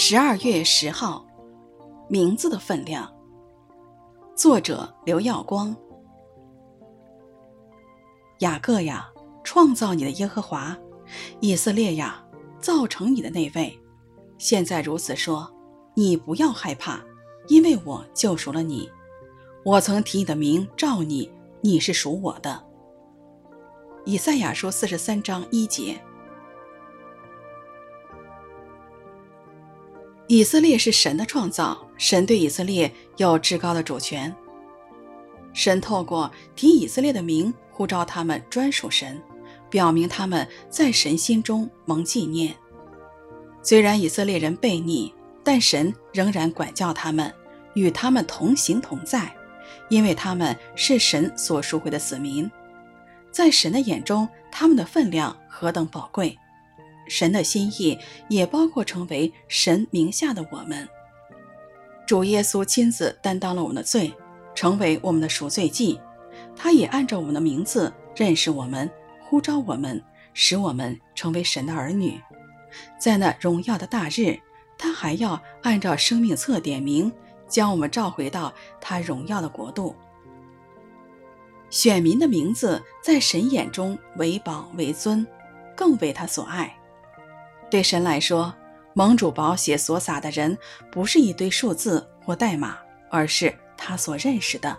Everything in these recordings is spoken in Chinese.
十二月十号，名字的分量。作者刘耀光。雅各呀，创造你的耶和华；以色列呀，造成你的那位。现在如此说，你不要害怕，因为我救赎了你。我曾提你的名召你，你是属我的。以赛亚书四十三章一节。以色列是神的创造，神对以色列有至高的主权。神透过提以色列的名呼召他们专属神，表明他们在神心中蒙纪念。虽然以色列人悖逆，但神仍然管教他们，与他们同行同在，因为他们是神所赎回的子民。在神的眼中，他们的分量何等宝贵！神的心意也包括成为神名下的我们。主耶稣亲自担当了我们的罪，成为我们的赎罪祭。他也按照我们的名字认识我们，呼召我们，使我们成为神的儿女。在那荣耀的大日，他还要按照生命册点名，将我们召回到他荣耀的国度。选民的名字在神眼中为宝为尊，更为他所爱。对神来说，蒙主宝血所洒的人，不是一堆数字或代码，而是他所认识的，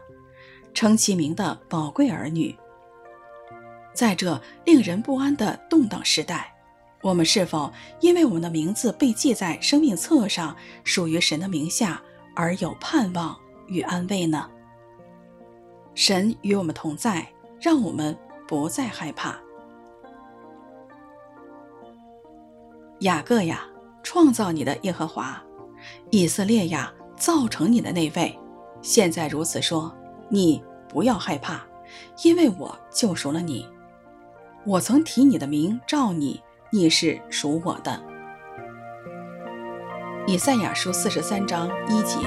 称其名的宝贵儿女。在这令人不安的动荡时代，我们是否因为我们的名字被记在生命册上，属于神的名下，而有盼望与安慰呢？神与我们同在，让我们不再害怕。雅各呀，创造你的耶和华；以色列呀，造成你的那位。现在如此说，你不要害怕，因为我救赎了你。我曾提你的名召你，你是属我的。以赛亚书四十三章一节。